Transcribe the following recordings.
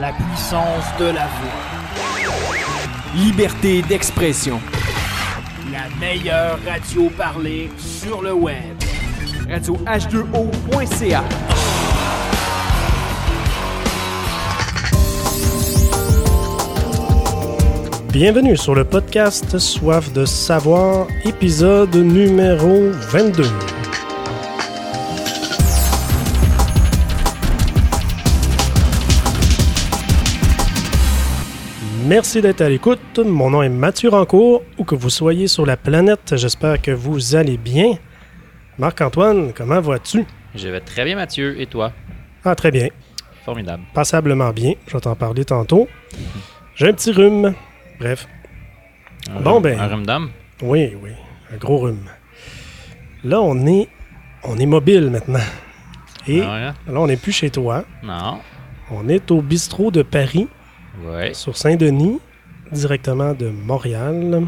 La puissance de la voix. Liberté d'expression. La meilleure radio parlée sur le web. Radio H2O.ca. Bienvenue sur le podcast Soif de savoir, épisode numéro 22. Merci d'être à l'écoute. Mon nom est Mathieu Rancourt. Où que vous soyez sur la planète, j'espère que vous allez bien. Marc-Antoine, comment vas-tu? Je vais très bien, Mathieu. Et toi? Ah, très bien. Formidable. Passablement bien. Je vais t'en parler tantôt. J'ai un petit rhume. Bref. Un Bon, rhume- ben- Un rhume d'âme? Oui, oui. Un gros rhume. Là, on est, on est mobile maintenant. Et Ah ouais, hein? là, on n'est plus chez toi. Non. On est au bistrot de Paris, Ouais. sur Saint-Denis, directement de Montréal.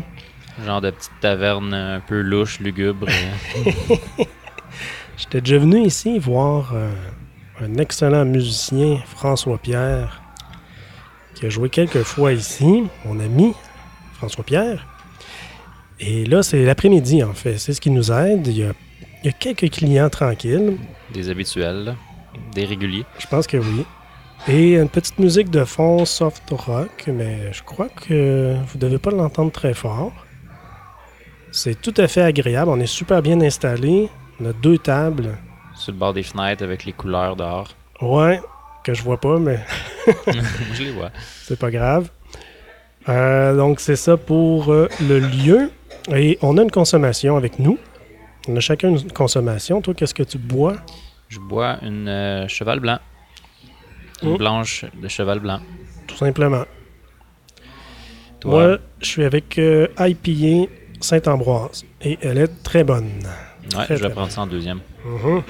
Genre de petite taverne un peu louche, lugubre. J'étais déjà venu ici voir euh, un excellent musicien, François Pierre, qui a joué quelques fois ici, mon ami François Pierre. Et là, c'est l'après-midi, en fait. C'est ce qui nous aide. Il y a, il y a quelques clients tranquilles. des habituels, là. des réguliers. Je pense que oui. Et une petite musique de fond soft rock, mais je crois que vous devez pas l'entendre très fort. C'est tout à fait agréable. On est super bien installé. On a deux tables. Sur le bord des fenêtres avec les couleurs dehors. Ouais, que je vois pas, mais Je les vois. c'est pas grave. Euh, donc c'est ça pour euh, le lieu. Et on a une consommation avec nous. On a chacun une consommation. Toi, qu'est-ce que tu bois? Je bois une euh, cheval blanc. Une Oh. blanche de cheval blanc. Tout simplement. Toi, Moi, je suis avec euh, IPA Saint-Ambroise. Et elle est très bonne. ouais, très, je vais prendre ça en deuxième. Mhm.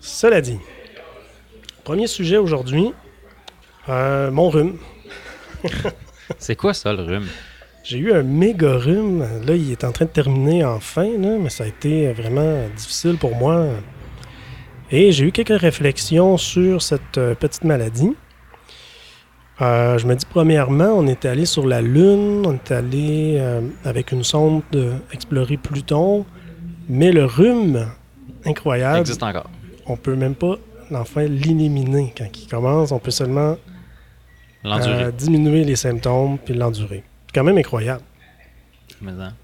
Cela dit, premier sujet aujourd'hui, euh, mon rhume. C'est quoi ça, le rhume? J'ai eu un méga rhume. Là, il est en train de terminer enfin, là, mais ça a été vraiment difficile pour moi. Et j'ai eu quelques réflexions sur cette euh, petite maladie. Euh, je me dis, premièrement, on est allé sur la Lune, on est allé euh, avec une sonde explorer Pluton, mais le rhume, incroyable, existe encore. on peut même pas enfin l'éliminer. Quand il commence, on peut seulement euh, diminuer les symptômes puis l'endurer. C'est quand même incroyable. Mais, hein.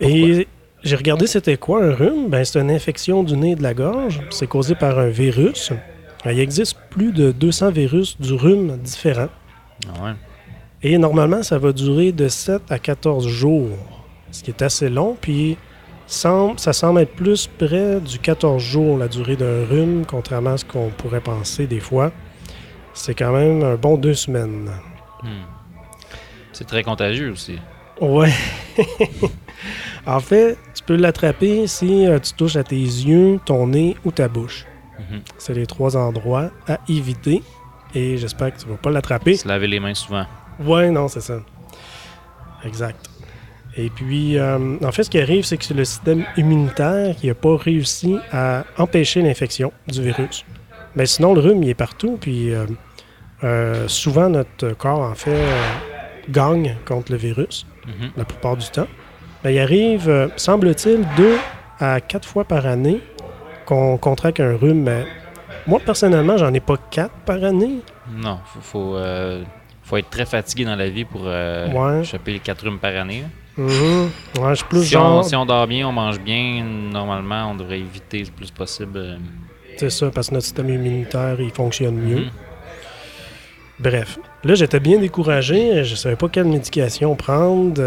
Et j'ai regardé c'était quoi un rhume. Ben, c'est une infection du nez et de la gorge. C'est causé par un virus. Euh, Il existe plus de 200 virus du rhume différents. Ah ouais. Et normalement, ça va durer de 7 à 14 jours, ce qui est assez long. Puis semble- ça semble être plus près du 14 jours, la durée d'un rhume, contrairement à ce qu'on pourrait penser des fois. C'est quand même un bon deux semaines. Hmm. C'est très contagieux aussi. Ouais. en fait, tu peux l'attraper si euh, tu touches à tes yeux, ton nez ou ta bouche. Mhm. C'est les trois endroits à éviter. Et j'espère que tu vas pas l'attraper. Se laver les mains souvent. Ouais, non, c'est ça. Exact. Et puis, euh, en fait, ce qui arrive, c'est que c'est le système immunitaire qui n'a pas réussi à empêcher l'infection du virus. Mais sinon, le rhume, il est partout. Puis, euh, euh, souvent, notre corps, en fait, gagne contre le virus Mhm. la plupart du temps. Ben, il arrive, euh, semble-t-il, deux à quatre fois par année qu'on contracte un rhume. Moi, personnellement, j'en ai pas quatre par année. Non, faut, faut, euh, faut être très fatigué dans la vie pour euh, Ouais. choper les 4 rhumes par année. Mhm. Ouais, plus Si, genre... on, si on dort bien, on mange bien, normalement, on devrait éviter le plus possible. euh, C'est ça, parce que notre système immunitaire, il fonctionne mieux. mhm. Bref, là, j'étais bien découragé. Je savais pas quelle médication prendre.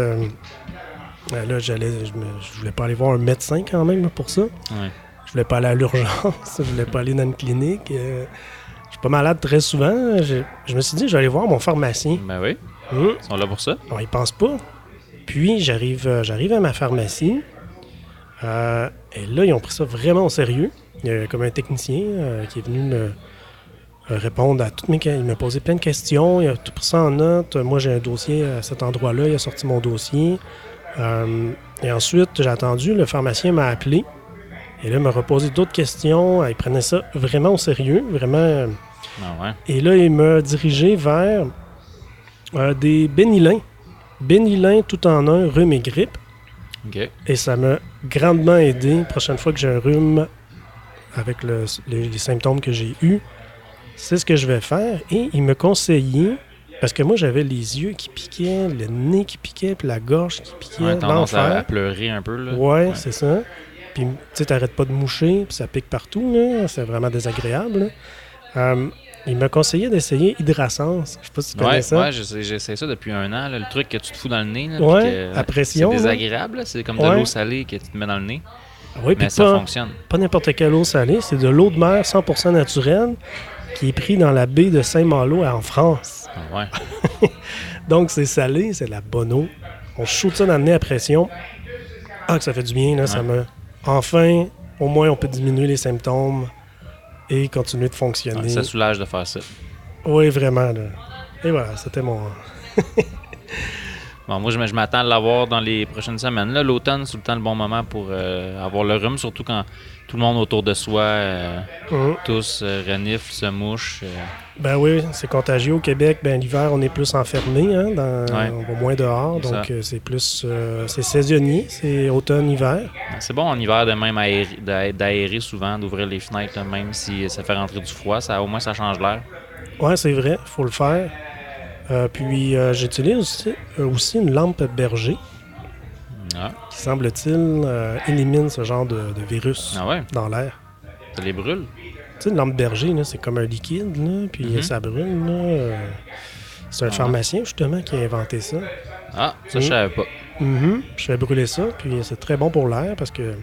Euh, là, j'allais, je, voulais pas aller voir un médecin quand même pour ça. Ouais. Je voulais pas aller à l'urgence. je voulais pas aller dans une clinique. Euh, je suis pas malade très souvent. Je, je me suis dit, je vais aller voir mon pharmacien. Ben oui, Hum. ils sont là pour ça. Non, il pense pas. Puis j'arrive, euh, j'arrive à ma pharmacie. Euh, et là, ils ont pris ça vraiment au sérieux. Il y a comme un technicien euh, qui est venu me répondre à toutes mes questions. Il m'a posé plein de questions. Il a tout pris ça en note. Moi, j'ai un dossier à cet endroit-là. Il a sorti mon dossier. Euh, et ensuite, j'ai attendu. Le pharmacien m'a appelé. Et là, il m'a reposé d'autres questions. Il prenait ça vraiment au sérieux, vraiment. Ah ouais. Et là, il m'a dirigé vers euh, des bénilins. Bénilins tout en un, rhume et grippe. OK. Et ça m'a grandement aidé. Prochaine fois que j'ai un rhume avec le- les, les symptômes que j'ai eus, c'est ce que je vais faire. Et il me conseillait, parce que moi j'avais les yeux qui piquaient, le nez qui piquait, puis la gorge qui piquait, Ouais, tendance à, pleurer un peu. Là. Ouais, c'est ça. Puis tu sais, t'arrêtes pas de moucher, puis ça pique partout. C'est vraiment désagréable. Euh, il m'a conseillé d'essayer Hydrasense. Je sais pas si tu connais Ouais, ça. ouais, j'essaie ça depuis un an. là, le truc que tu te fous dans le nez. Là, Ouais, que, à pression, C'est désagréable. C'est comme de l'eau salée que tu te mets dans le nez. Oui, puis Mais ça pas, fonctionne. pas n'importe quelle eau salée, c'est de l'eau de mer 100% naturelle qui est prise dans la baie de Saint-Malo en France. Ah Ouais. Donc c'est salé, c'est de la bonne eau. On shoot ça dans le nez à pression. Ah, que ça fait du bien, là, ça me... Enfin, au moins on peut diminuer les symptômes et continuer de fonctionner. Ouais, ça soulage de faire ça. Oui, vraiment. Là. Et voilà, c'était mon... Bon, moi, je, m'attends à l'avoir dans les prochaines semaines. Là, l'automne, c'est tout le temps le bon moment pour euh, avoir le rhume, surtout quand tout le monde autour de soi, euh, Hum. tous euh, reniflent, se mouchent. euh. Ben oui, c'est contagieux au Québec. Ben l'hiver, on est plus enfermé, hein, dans- Ouais. on va moins dehors, donc euh, c'est plus, c'est saisonnier, c'est automne-hiver. C'est bon en hiver de même aérer- d'a- d'aérer souvent, d'ouvrir les fenêtres, là, même si ça fait rentrer du froid. Ça, au moins, ça change l'air. Ouais, c'est vrai, faut le faire. Puis j'utilise aussi, aussi une lampe berger Ah, qui, semble-t-il, euh, élimine ce genre de, de virus ah ouais, dans l'air. ça les brûle? Tu sais, une lampe berger, c'est comme un liquide, là, puis Mhm. ça brûle. euh, c'est un Ah. pharmacien, justement, qui a inventé ça. Ah, ça, je Mm. savais pas. Mhm. Je fais brûler ça, puis c'est très bon pour l'air parce que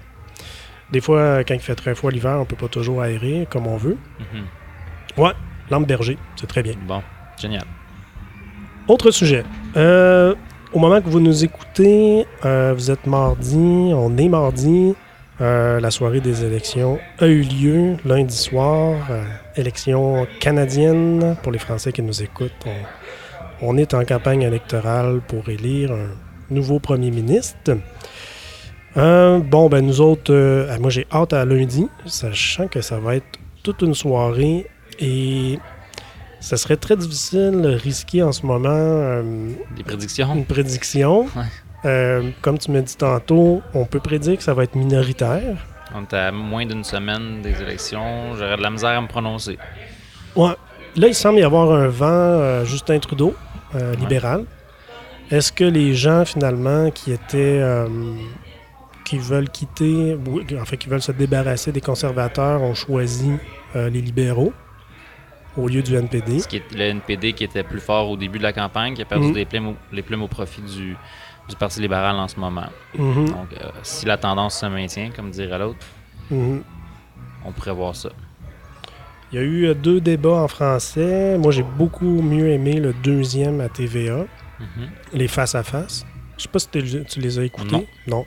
des fois, quand il fait très froid l'hiver, on peut pas toujours aérer comme on veut. Mhm. Lampe berger, c'est très bien. Bon, génial. Autre sujet. Euh, au moment que vous nous écoutez, euh, vous êtes mardi, on est mardi. Euh, la soirée des élections a eu lieu lundi soir. Euh, élection canadienne pour les Français qui nous écoutent. On, on est en campagne électorale pour élire un nouveau premier ministre. Euh, bon, ben nous autres, moi j'ai hâte à lundi, sachant que ça va être toute une soirée et ça serait très difficile, risqué en ce moment, euh, Des prédictions? une prédiction. Ouais. Euh, comme tu m'as dit tantôt, on peut prédire que ça va être minoritaire. On est à moins d'une semaine des élections. J'aurais de la misère à me prononcer. Ouais. Là, il semble y avoir un vent euh, Justin Trudeau, euh, Ouais. libéral. Est-ce que les gens, finalement, qui étaient. qui veulent quitter, en fait, qui veulent se débarrasser des conservateurs, ont choisi euh, les libéraux? Au lieu du NPD? Ce qui est le NPD qui était plus fort au début de la campagne, qui a perdu Mhm. des plumes au, les plumes au profit du, du Parti libéral en ce moment. Mhm, Donc, euh, si la tendance se maintient, comme dirait l'autre, mhm. on pourrait voir ça. Il y a eu euh, deux débats en français. Moi, j'ai beaucoup mieux aimé le deuxième à TVA, les face-à-face. Je sais pas si tu, les as écoutés. Non.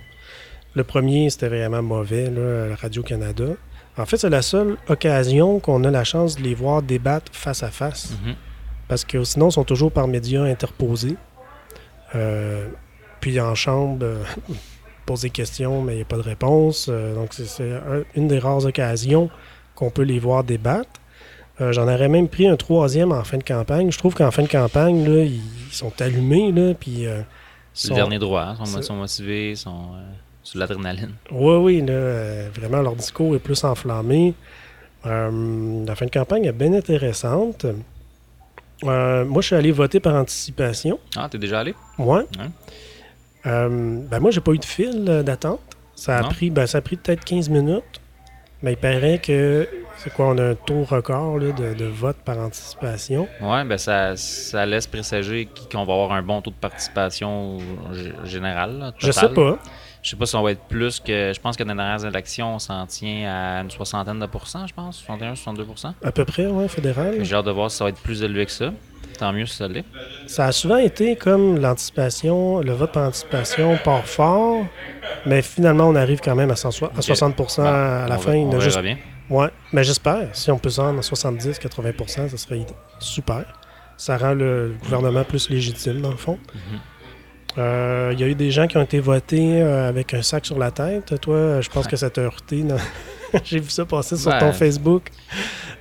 Le premier, c'était vraiment mauvais, là, Radio-Canada. En fait, c'est la seule occasion qu'on a la chance de les voir débattre face-à-face. Mhm. Parce que sinon, ils sont toujours par médias interposés. Euh, puis en chambre, euh, pose des questions, mais il n'y a pas de réponse. Euh, donc, c'est- c'est un- une des rares occasions qu'on peut les voir débattre. Euh, J'en aurais même pris un troisième en fin de campagne. Je trouve qu'en fin de campagne, là, ils ils sont allumés. Là, puis, sont- le dernier droit. hein. Ils sont, sont motivés, sont sur l'adrénaline. Oui, oui, là, euh, vraiment, leur discours est plus enflammé. Euh, la fin de campagne est bien intéressante. Euh, moi, je suis allé voter par anticipation. Ah, t'es déjà allé? Moi, Ouais. Euh, ben moi, j'ai pas eu de fil d'attente. Ça a Non? pris, ben, ça a pris peut-être 15 minutes. Mais il paraît que c'est quoi, on a un taux record là, de, de vote par anticipation. Ouais, ben ça, ça laisse présager qu- qu'on va avoir un bon taux de participation général. là, Je sais pas. Je sais pas si on va être plus que. Je pense que dans les dernières élections, on s'en tient à une soixantaine de pourcents, je pense. 61, 62% À peu près, ouais, fédéral. J'ai hâte de voir si ça va être plus élevé que ça. Tant mieux si ça l'est. Ça a souvent été comme l'anticipation, le vote par anticipation part fort, mais finalement, on arrive quand même à, 100 à Ok. 60 Bon, à la on fin. va- on verra juste- bien. Ouais, mais j'espère. Si on peut se rendre à 70-80% ça serait super. Ça rend le gouvernement plus légitime, dans le fond. Mhm. Il y a eu des gens qui ont été votés euh, avec un sac sur la tête. Toi, je pense que ça t'a heurté. J'ai vu ça passer sur Ben, ton Facebook.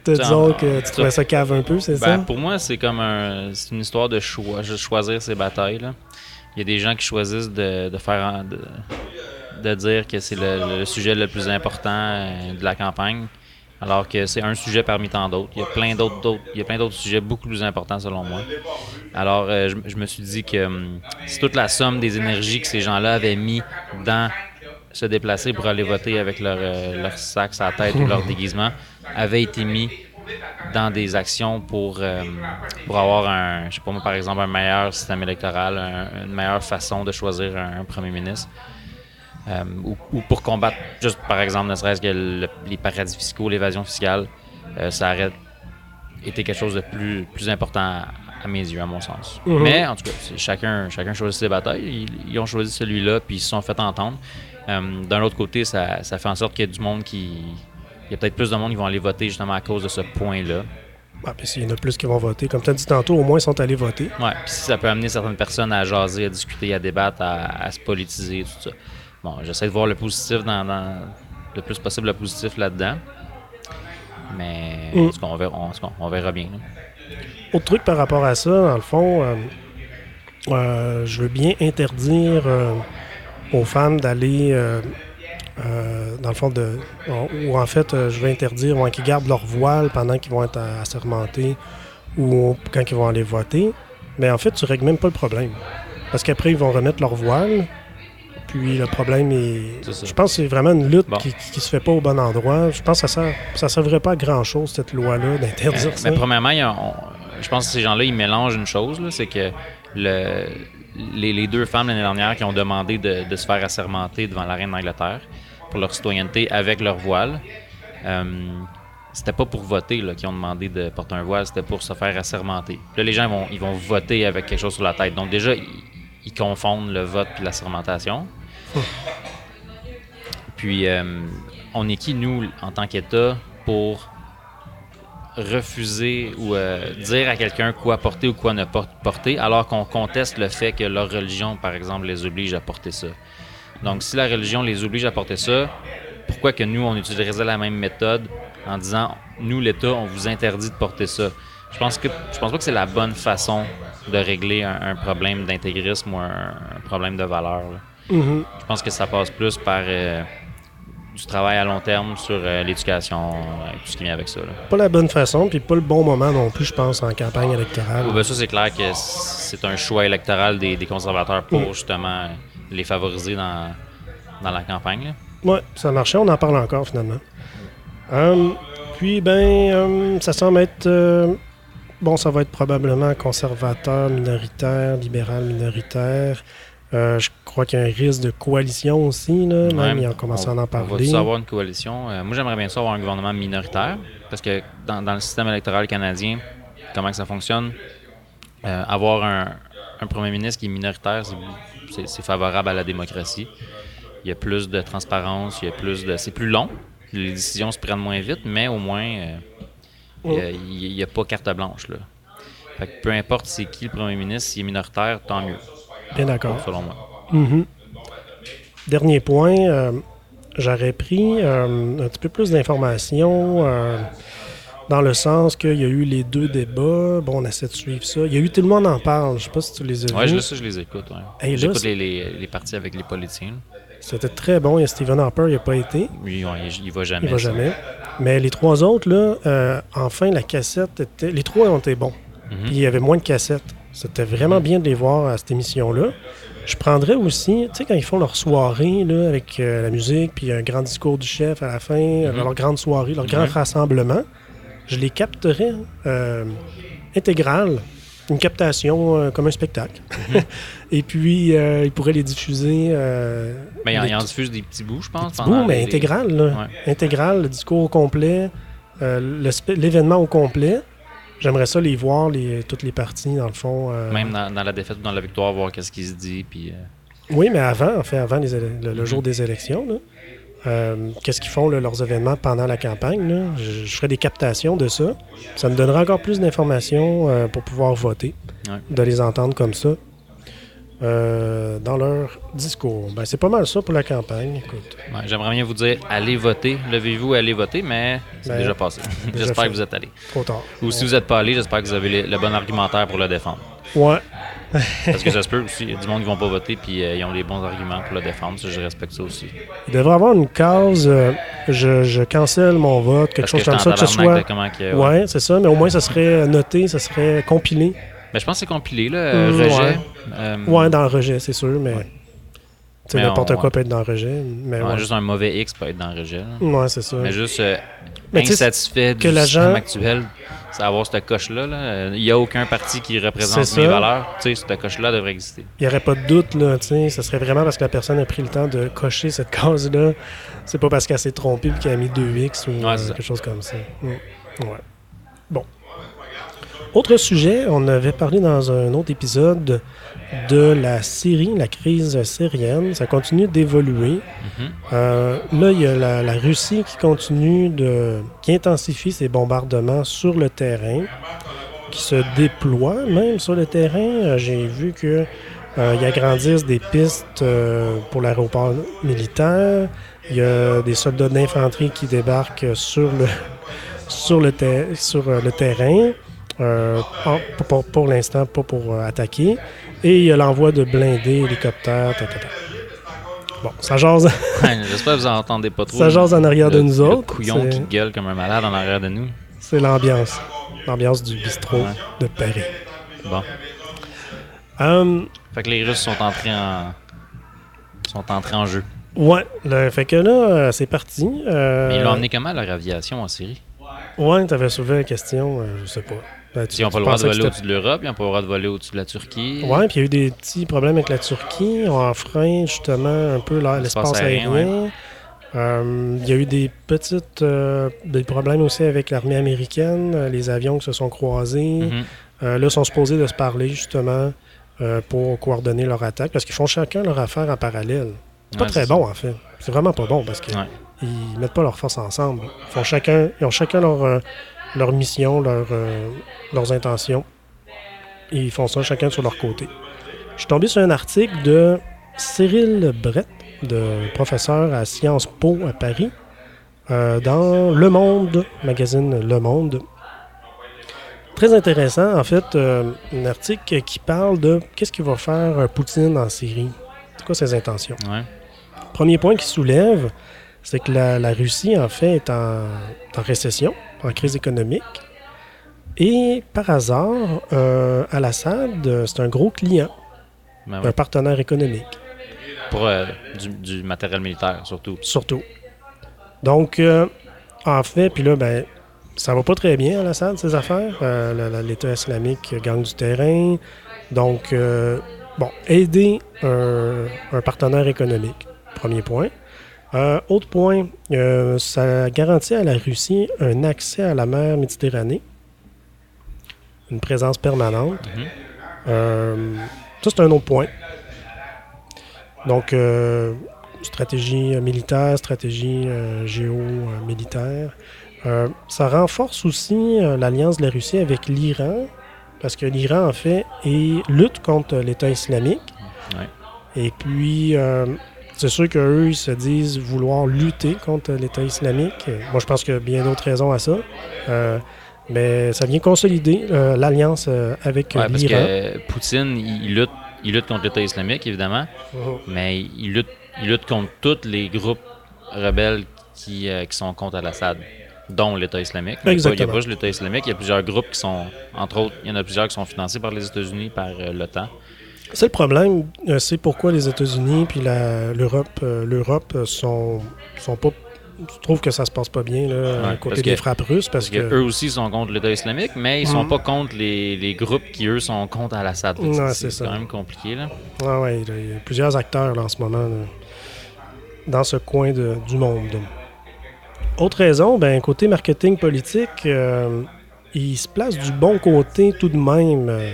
Te disant que tu trouvais ça cave un peu, c'est Ben, ça? pour moi, c'est comme un, une histoire de choix, de choisir ses batailles. Il y a des gens qui choisissent de, de faire, de, de dire que c'est le, le sujet le plus important euh, de la campagne, alors que c'est un sujet parmi tant d'autres. Il y a plein d'autres, d'autres- il y a plein d'autres sujets beaucoup plus importants selon moi. Alors, euh, je, je me suis dit que hum, c'est toute la somme des énergies que ces gens-là avaient mis dans se déplacer pour aller voter avec leur, euh, leur sac à tête ou leur déguisement avait été mis dans des actions pour, euh, pour avoir un, je sais pas moi, par exemple, un meilleur système électoral, un- une meilleure façon de choisir un, un premier ministre. Euh, ou, ou pour combattre, juste par exemple, ne serait-ce que le- les paradis fiscaux, l'évasion fiscale, euh, ça aurait été quelque chose de plus, plus important à, mes yeux, à mon sens. Mhm. Mais en tout cas, chacun, chacun choisit ses batailles. Ils, ils ont choisi celui-là, puis ils se sont fait entendre. Euh, D'un autre côté, ça, ça fait en sorte qu'il y a du monde qui. Il y a peut-être plus de monde qui vont aller voter justement à cause de ce point-là. Ah, puis s'il y en a plus qui vont voter, comme tu as dit tantôt, au moins ils sont allés voter. Ouais, puis si ça peut amener certaines personnes à jaser, à discuter, à débattre, à, à se politiser, tout ça. Bon, j'essaie de voir le positif dans, dans- le plus possible le positif là-dedans. Mais Mm. on verra, on verra bien. là. Autre truc par rapport à ça, dans le fond, euh, euh, je veux bien interdire euh, aux femmes d'aller, dans le fond, de, ou en fait, je veux interdire ouais, qu'ils gardent leur voile pendant qu'ils vont être assermentés ou quand ils vont aller voter. Mais en fait, tu règles même pas le problème. Parce qu'après, ils vont remettre leur voile. Puis le problème est. Je pense que c'est vraiment une lutte Bon. qui, qui se fait pas au bon endroit. Je pense que ça ne ça servirait pas à grand chose, cette loi-là, d'interdire Euh, ça. mais premièrement, on- je pense que ces gens-là, ils mélangent une chose, c'est que le, les, les deux femmes l'année dernière qui ont demandé de, de se faire assermenter devant la reine d'Angleterre pour leur citoyenneté avec leur voile, euh, c'était pas pour voter là, qu'ils ont demandé de porter un voile, c'était pour se faire assermenter. Là, les gens vont, ils vont voter avec quelque chose sur la tête. Donc déjà, ils, confondent le vote et l'assermentation. Puis, euh, on est qui, nous, en tant qu'État, pour refuser ou euh, dire à quelqu'un quoi porter ou quoi ne porter, alors qu'on conteste le fait que leur religion, par exemple, les oblige à porter ça. Donc, si la religion les oblige à porter ça, pourquoi que nous, on utiliserait la même méthode en disant, nous, l'État, on vous interdit de porter ça? Je pense que je pense pas que c'est la bonne façon de régler un, un problème d'intégrisme ou un, un problème de valeur. Mhm. Je pense que ça passe plus par euh, du travail à long terme sur euh, l'éducation et tout ce qui vient avec ça. là. pas la bonne façon, puis pas le bon moment non plus, je pense, en campagne électorale. Oh, ben ça, c'est clair que c'est un choix électoral des, des conservateurs pour Mm. justement les favoriser dans, dans la campagne. Ouais, ça marchait, on en parle encore finalement. Hum, puis, ben, hum, ça semble être. Bon, ça va être probablement conservateur minoritaire, libéral minoritaire. Euh, je crois qu'il y a un risque de coalition aussi, là. Même, ils ont commencé à en On va parler. avoir une coalition. Euh, moi, j'aimerais bien ça avoir un gouvernement minoritaire parce que dans, dans le système électoral canadien, comment que ça fonctionne, euh, avoir un, un premier ministre qui est minoritaire, c'est- favorable à la démocratie. Il y a plus de transparence, il y a plus de. C'est plus long. Les décisions se prennent moins vite, mais au moins, il a- n'y a, pas carte blanche. Là. Fait que peu importe c'est qui le premier ministre, s'il est minoritaire, tant mieux, Bien d'accord. selon moi. Mhm. Dernier point, euh, j'aurais pris euh, un petit peu plus d'informations euh, dans le sens qu'il y a eu les deux débats. Bon, on essaie de suivre ça. Il y a eu Tout le monde en parle. Je sais pas si tu les as vus. je, ça, je les écoute. ouais. Hey, là, J'écoute les, les, les parties avec les politiciens. là. C'était très bon. Il y a Stephen Harper, il n'a pas été. Ouais, il, il va jamais. Il va ça. jamais. Mais les trois autres, là, euh, enfin, la cassette était. Les trois ont été bons. Mhm. Puis il y avait moins de cassettes. C'était vraiment bien de les voir à cette émission-là. Je prendrais aussi, tu sais, quand ils font leur soirée là, avec euh, la musique, puis un grand discours du chef à la fin, euh, leur grande soirée, leur grand Mhm. rassemblement, je les capterais euh, intégrales. Une captation euh, comme un spectacle. Mhm. Et puis, euh, ils pourraient les diffuser. euh, Mais il en, les il en diffuse des petits bouts, je pense. bouts, pendant mais les- intégral, là. Ouais. Intégral, le discours au complet, euh, l'événement au complet. J'aimerais ça les voir, les, toutes les parties, dans le fond. euh, Même dans, dans la défaite ou dans la victoire, voir qu'est-ce qui se dit. Puis, euh, Oui, mais avant, en fait, avant les le, le Mhm. jour des élections, là, euh, qu'est-ce qu'ils font, là, leurs événements pendant la campagne? là? Je, je ferai des captations de ça. Ça me donnera encore plus d'informations euh, pour pouvoir voter, Ouais. de les entendre comme ça. euh, dans leur discours. Ben, c'est pas mal ça pour la campagne. Écoute, Ouais, J'aimerais bien vous dire allez voter. Levez-vous, allez voter, mais c'est Ben, déjà passé. j'espère que vous êtes allés. trop tard. Ou si vous n'êtes pas allés, j'espère que vous avez le, le bon argumentaire pour le défendre. Ouais, Parce que ça se peut aussi, il y a du monde qui vont pas voter puis euh, ils ont les bons arguments pour le défendre. Ça, je respecte ça aussi. il devrait y avoir une case. euh, je, je cancelle mon vote, quelque Parce chose que comme ça, que ce soit. que- Ouais, ouais. c'est ça, mais au moins ça serait noté, ça serait compilé. Mais je pense que c'est compilé, là, euh, Mm, rejet. ouais. Euh, Ouais, dans le rejet, c'est sûr, mais. Ouais. N'importe quoi ouais. peut être dans le rejet. Mais ouais, ouais, Juste un mauvais X peut être dans le rejet. là. Ouais, c'est ça. Mais juste euh, Mais insatisfait que du l'agent- système actuel, c'est avoir cette coche-là. là. Il n'y a aucun parti qui représente mes valeurs. Tu sais, cette coche-là devrait exister. Il n'y aurait pas de doute, là, tu sais. Ce serait vraiment parce que la personne a pris le temps de cocher cette case-là. C'est pas parce qu'elle s'est trompée et qu'elle a mis 2X ou euh, quelque chose comme ça. Mm. Ouais. Bon. Autre sujet, on avait parlé dans un autre épisode de la Syrie, la crise syrienne. Ça continue d'évoluer. Mhm. Euh, là, il y a la, la Russie qui continue de. qui intensifie ses bombardements sur le terrain, qui se déploie même sur le terrain. Euh, J'ai vu que euh, ils agrandissent des pistes euh, pour l'aéroport militaire. Il y a des soldats d'infanterie qui débarquent sur le sur le, ter- sur le terrain. Euh, pour, pour- pour l'instant, pas pour attaquer. Et il y a l'envoi de blindés, hélicoptères, ta, ta, ta. Bon, ça jase, J'espère que vous entendez pas trop. ça jase en arrière de nous le autres. couillon C'est- qui gueule comme un malade en arrière de nous. C'est l'ambiance. L'ambiance du bistrot Ouais. de Paris. Bon. Hum, Fait que les Russes sont entrés en sont entrés en jeu. ouais, là, fait que là, euh, c'est parti. Euh, Mais ils l'ont emmené comment leur aviation en Syrie? Ouais, t'avais soulevé la question, euh, je sais pas. Ben, tu- Ils n'ont pas le droit de voler au-dessus de l'Europe, ils n'ont pas le droit de voler au-dessus de la Turquie. Ouais, puis il y a eu des petits problèmes avec la Turquie. Ils ont enfreint justement un peu l'espace aérien. Euh, il y a eu des petites euh, des problèmes aussi avec l'armée américaine, les avions qui se sont croisés. Mhm. Euh, là, ils sont supposés de se parler justement euh, pour coordonner leur attaque parce qu'ils font chacun leur affaire en parallèle. C'est pas Ouais, très bon en fait. C'est vraiment pas bon parce qu'ils Ouais. mettent pas leurs forces ensemble. Ils, font chacun, ils ont chacun leur, leur mission, leur, euh, leurs intentions. Et ils font ça chacun sur leur côté. Je suis tombé sur un article de Cyril Brett, de professeur à Sciences Po à Paris, euh, dans Le Monde, magazine Le Monde. Très intéressant, en fait, euh, un article qui parle de qu'est-ce qu'il va faire Poutine en Syrie. C'est quoi ses intentions? Ouais. Premier point qu'il soulève, c'est que la, la Russie, en fait, est en, en récession, en crise économique. Et par hasard, euh, Al-Assad, c'est un gros client, Ben un partenaire économique, Pour euh, du, du matériel militaire, surtout. surtout. Donc, euh, en fait, puis là, ben, ça va pas très bien, Al-Assad, ses affaires. L'État islamique gagne du terrain. Donc, bon, aider un, un partenaire économique, premier point. Euh, autre point, euh, ça garantit à la Russie un accès à la mer Méditerranée, une présence permanente. Mhm. Euh, ça, c'est un autre point. Donc, stratégie militaire, stratégie géomilitaire. Ça renforce aussi l'alliance de la Russie avec l'Iran, parce que l'Iran, en fait, est, lutte contre l'État islamique. Ouais. Et puis, c'est sûr qu'eux, ils se disent vouloir lutter contre l'État islamique. Moi, je pense qu'il y a bien d'autres raisons à ça. Euh, mais ça vient consolider euh, l'alliance euh, avec Ouais, parce l'Iran. que Poutine, il, lutte, il lutte contre l'État islamique, évidemment, Mhm. mais il lutte, il lutte contre tous les groupes rebelles qui, qui sont contre Al-Assad, dont l'État islamique. Pas- Il n'y a pas juste l'État islamique, il y a plusieurs groupes qui sont, entre autres, il y en a plusieurs qui sont financés par les États-Unis, par l'OTAN. C'est le problème, euh, c'est pourquoi les États-Unis puis l'Europe euh, l'Europe euh, sont sont pas je trouve que ça se passe pas bien là, côté que- des frappes russes parce Parce que que eux aussi sont contre l'État islamique, mais ils sont Mhm. pas contre les, les groupes qui, eux, sont contre Al-Assad. C'est quand même compliqué, là. Ah ouais, il y a- il y a plusieurs acteurs là, en ce moment là, dans ce coin de- du monde. Autre raison, ben côté marketing politique, euh, il se place du bon côté tout de même. euh,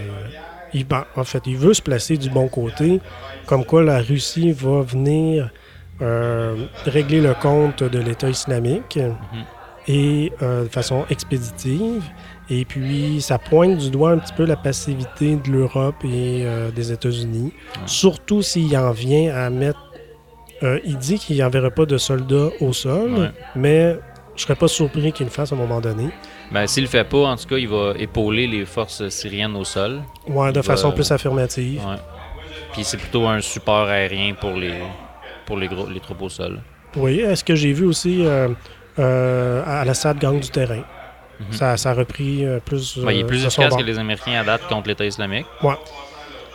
il, ben, en fait, il veut se placer du bon côté, comme quoi la Russie va venir euh, régler le compte de l'État islamique. et euh, de façon expéditive. Et puis, ça pointe du doigt un petit peu la passivité de l'Europe et euh, des États-Unis, surtout s'il en vient à mettre... il dit qu'il n'enverra pas de soldats au sol, Ouais. mais je serais pas surpris qu'il le fasse à un moment donné. Ben, s'il le fait pas, en tout cas, il va épauler les forces syriennes au sol. Ouais, de Il façon va- plus affirmative. Ouais. Puis c'est plutôt un support aérien pour les, pour les, gros, les troupes au sol. Oui, est-ce que j'ai vu aussi euh, euh, à Al-Assad gagne du terrain? Mhm. ça, ça a repris euh, plus. Ouais, il est plus efficace que les Américains à date contre l'État islamique. Ouais.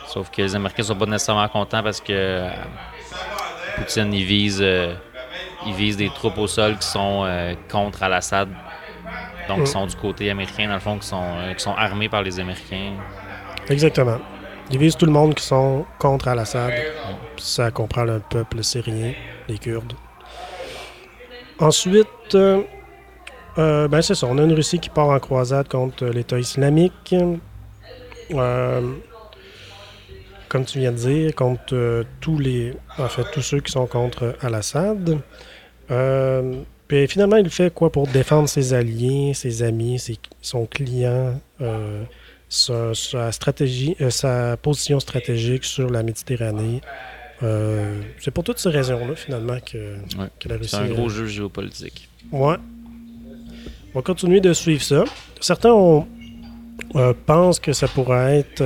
Sauf que les Américains sont pas nécessairement contents parce que Poutine, il vise, euh, il vise des troupes au sol qui sont euh, contre Al-Assad. Donc, qui sont du côté américain, dans le fond, qui sont, euh, qui sont armés par les Américains. Exactement. Ils visent tout le monde qui sont contre Al-Assad. Ça comprend le peuple syrien, les Kurdes. Ensuite, euh, euh, ben c'est ça. On a une Russie qui part en croisade contre l'État islamique. Euh, comme tu viens de dire, contre euh, tous les, en fait, tous ceux qui sont contre Al-Assad. Euh, puis finalement, il fait quoi pour défendre ses alliés, ses amis, ses- son client, euh, sa, sa stratégie, euh, sa position stratégique sur la Méditerranée? C'est pour toutes ces raisons-là, finalement, que, Ouais. que la Russie. C'est un gros jeu géopolitique. Ouais. On va continuer de suivre ça. Certains ont, pensent que ça pourrait être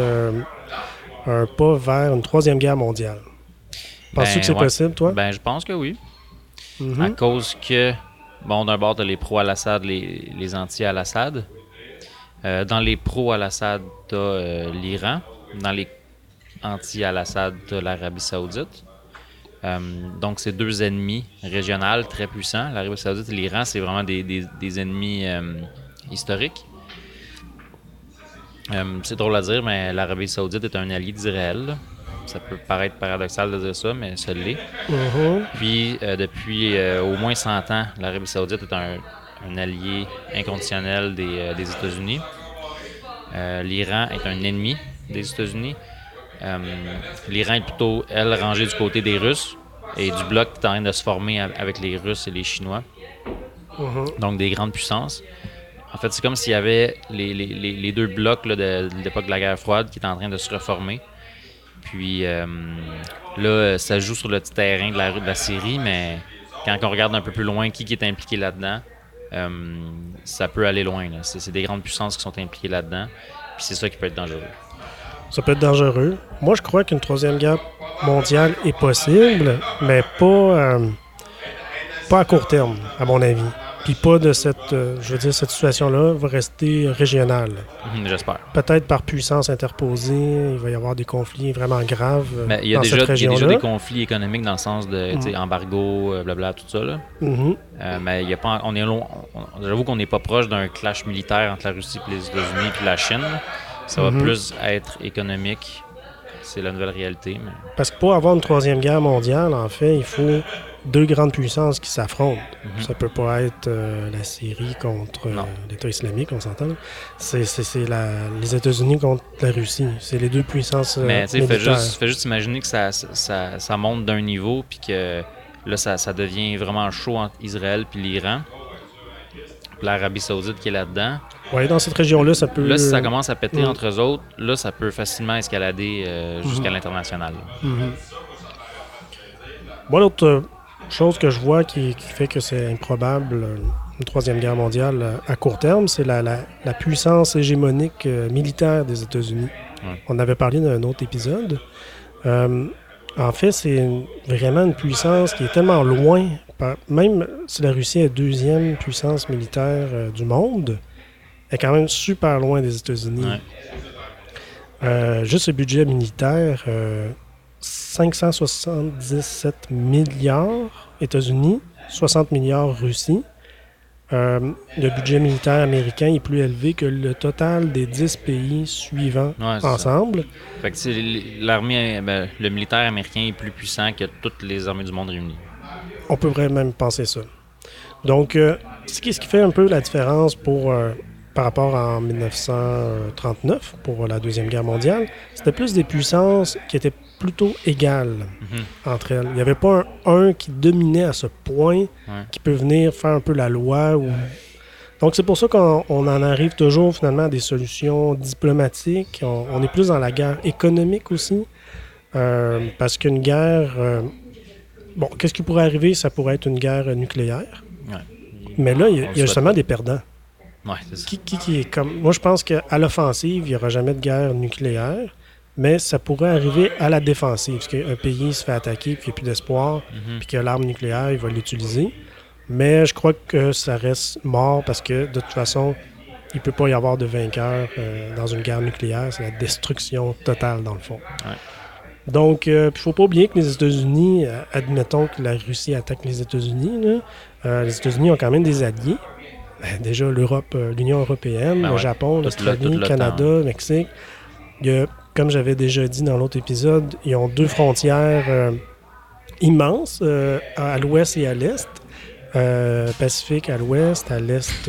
un pas vers une troisième guerre mondiale. Penses-tu Ben, que c'est ouais. possible, toi? Ben, je pense que oui. Mhm. À cause que, bon, d'un bord, t'as les pro-Al-Assad, les, les anti-Al-Assad. Euh, dans les pro-Al-Assad, t'as euh, l'Iran. Dans les anti-Al-Assad, t'as l'Arabie Saoudite. Euh, donc, c'est deux ennemis régionaux très puissants. L'Arabie Saoudite et l'Iran, c'est vraiment des, des- des ennemis euh, historiques. Euh, c'est drôle à dire, mais l'Arabie Saoudite est un allié d'Israël. Ça peut paraître paradoxal de dire ça, mais ça l'est. Mhm. Puis, euh, depuis euh, au moins 100 ans, l'Arabie Saoudite est un, un allié inconditionnel des, des États-Unis. L'Iran est un ennemi des États-Unis. L'Iran est plutôt, elle, rangée du côté des Russes et du bloc qui est en train de se former av- avec les Russes et les Chinois, Mhm. donc des grandes puissances. En fait, c'est comme s'il y avait les, les- les- deux blocs de, l'époque de la guerre froide qui étaient en train de se reformer. Puis euh, là, ça joue sur le petit terrain de la, de la série, mais quand on regarde un peu plus loin qui, qui est impliqué là-dedans, euh, ça peut aller loin. c'est des grandes puissances qui sont impliquées là-dedans. Puis c'est ça qui peut être dangereux. Ça peut être dangereux. Moi, je crois qu'une troisième guerre mondiale est possible, mais pas, euh, pas à court terme, à mon avis. Puis pas de cette, euh, je veux dire, cette situation-là va rester régionale. Mhm, J'espère. Peut-être par puissance interposée, il va y avoir des conflits vraiment graves Mais il y a dans déjà, cette il y a déjà des conflits économiques dans le sens de Mhm. embargo, euh, blabla, tout ça. Là. Mhm. Euh, mais il y a pas, on est long, on- J'avoue qu'on n'est pas proche d'un clash militaire entre la Russie, puis les États-Unis, puis la Chine. Ça va plus être économique. C'est la nouvelle réalité. Mais... Parce que pour avoir une troisième guerre mondiale, en fait, il faut deux grandes puissances qui s'affrontent. Mhm. Ça peut pas être euh, la Syrie contre euh, l'État islamique, on s'entend. C'est les États-Unis contre la Russie. C'est les deux puissances euh, Mais tu sais, fais juste, fais juste imaginer que ça, ça, ça monte d'un niveau, puis que là, ça, ça devient vraiment chaud entre Israël puis l'Iran. Puis l'Arabie Saoudite qui est là-dedans. Ouais, dans cette région-là, ça peut... Là, si ça commence à péter Mhm. entre eux autres, là, ça peut facilement escalader jusqu'à l'international. Mhm. Moi, l'autre euh, chose que je vois qui, qui fait que c'est improbable, euh, une troisième guerre mondiale euh, à court terme, c'est la, la- la puissance hégémonique euh, militaire des États-Unis. Ouais. On avait parlé d'un autre épisode. Euh, en fait, c'est vraiment une puissance qui est tellement loin, même si la Russie est deuxième puissance militaire euh, du monde, elle est quand même super loin des États-Unis. Ouais. Euh, juste le budget militaire, 577 milliards États-Unis, 60 milliards Russie. Euh, le budget militaire américain est plus élevé que le total des 10 pays suivants Ouais, ensemble. Fait que l'armée, ben, le militaire américain est plus puissant que toutes les armées du monde réunies. On pourrait même penser ça. Donc, euh, ce, qui, ce qui fait un peu la différence pour, euh, par rapport en 1939, pour la Deuxième Guerre mondiale, c'était plus des puissances qui étaient plutôt égales Mhm. entre elles. Il n'y avait pas un, un qui dominait à ce point Ouais. qui peut venir faire un peu la loi ou Donc c'est pour ça qu'on on en arrive toujours finalement à des solutions diplomatiques. On, on est plus dans la guerre économique aussi. Euh, parce qu'une guerre... euh, bon, qu'est-ce qui pourrait arriver? Ça pourrait être une guerre nucléaire. Ouais. Mais là, il y a, On il y a le justement des perdants. Ouais, c'est ça. Qui, qui, qui est comme. Moi, je pense qu'à l'offensive, il n'y aura jamais de guerre nucléaire, mais ça pourrait arriver à la défensive. Parce qu'un pays se fait attaquer, puis il n'y a plus d'espoir, Mhm. puis que l'arme nucléaire, il va l'utiliser. Mais je crois que ça reste mort parce que, de toute façon, il ne peut pas y avoir de vainqueur euh, dans une guerre nucléaire. C'est la destruction totale, dans le fond. Ouais. Donc, il ne faut pas oublier que les États-Unis, euh, admettons que la Russie attaque les États-Unis, euh, les États-Unis ont quand même des alliés. Ben, déjà, l'Europe, euh, l'Union européenne, Ben le. Japon, l'Australie, le- Canada, le Mexique. Il y a, comme j'avais déjà dit dans l'autre épisode, ils ont deux frontières euh, immenses, euh, à l'ouest et à l'est. Euh, Pacifique à l'ouest, à l'est,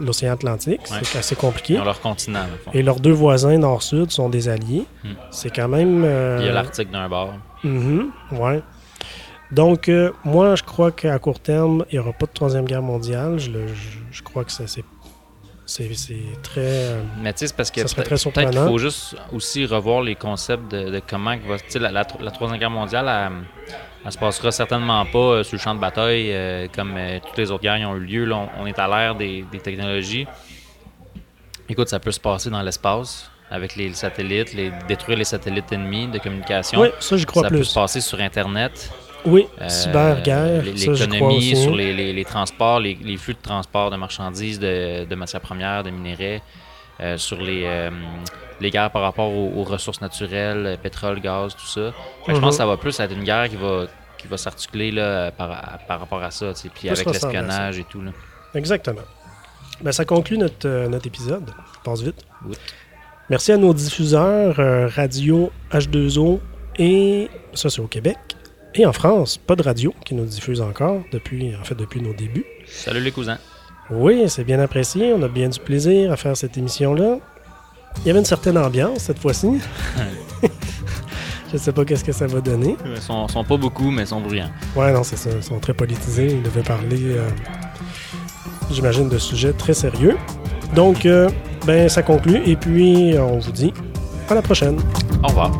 l'océan Atlantique. Ouais. C'est assez compliqué. Ils ont leur continent, fond. Et leurs deux voisins nord-sud sont des alliés. Hmm. C'est quand même. il y a l'Arctique d'un bord. Mhm, ouais. Donc, moi, je crois qu'à court terme, il n'y aura pas de Troisième Guerre mondiale. Je, le- je- je crois que ça, c'est, c'est, très... euh, Mais tu sais, c'est parce que Ça peut-être qu'il faut juste aussi revoir les concepts de, de comment va. Tu sais, la, la, la Troisième Guerre mondiale, elle, elle se passera certainement pas euh, sur le champ de bataille euh, comme euh, toutes les autres guerres qui ont eu lieu. Là, on, on est à l'ère des, des technologies. Écoute, ça peut se passer dans l'espace avec les satellites, les, détruire les satellites ennemis de communication. Oui, ça, j'y crois ça peut plus. se passer sur Internet. Oui, Euh, cyberguerre, L'économie sur les, les- les transports, les, les flux de transport de marchandises, de, de matières premières, de minerais, euh, sur les, euh, les guerres par rapport aux, aux ressources naturelles, pétrole, gaz, tout ça. Fait Je Mhm. pense que ça va plus être une guerre qui va, qui va s'articuler par, par rapport à ça, puis avec l'espionnage et tout. Là. Exactement. Ben, ça conclut notre, euh, notre épisode. Passe vite. Vite. Merci à nos diffuseurs euh, Radio H2O et ça c'est au Québec. Et en France, pas de radio qui nous diffuse encore depuis, en fait, depuis nos débuts. Salut les cousins. Oui, c'est bien apprécié. On a bien du plaisir à faire cette émission-là. Il y avait une certaine ambiance cette fois-ci. Je sais pas qu'est-ce que ça va donner. Ils sont, sont pas beaucoup, mais ils sont bruyants. Ouais, non, c'est ça. Ils sont très politisés. Ils devaient parler, euh, j'imagine, de sujets très sérieux. Donc, euh, ben, ça conclut. Et puis, on vous dit à la prochaine. Au revoir.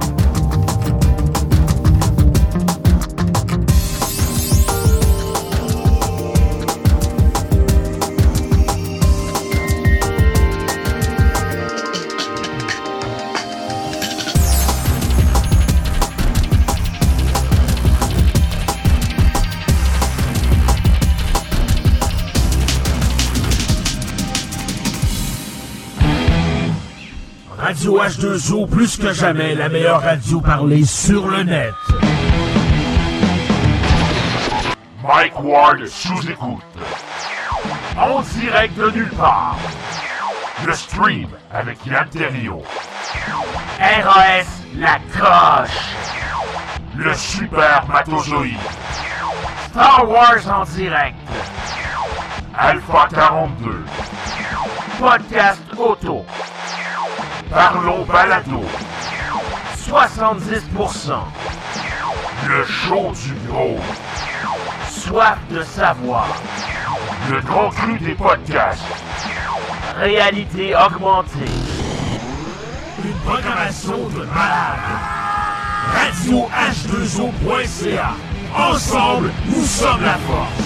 Radio H2O, plus que jamais, la meilleure radio parlée sur le net. Mike Ward sous écoute. En direct de nulle part. Le stream avec Yann Terriot. RAS, la coche. Le super matozoïde. Star Wars en direct. Alpha 42. Podcast auto. Parlons balado. 70%. Le show du gros. Soif de savoir. Le grand cru des podcasts. Réalité augmentée. Une programmation de malade. Radio H2O.ca. Ensemble, nous sommes la force.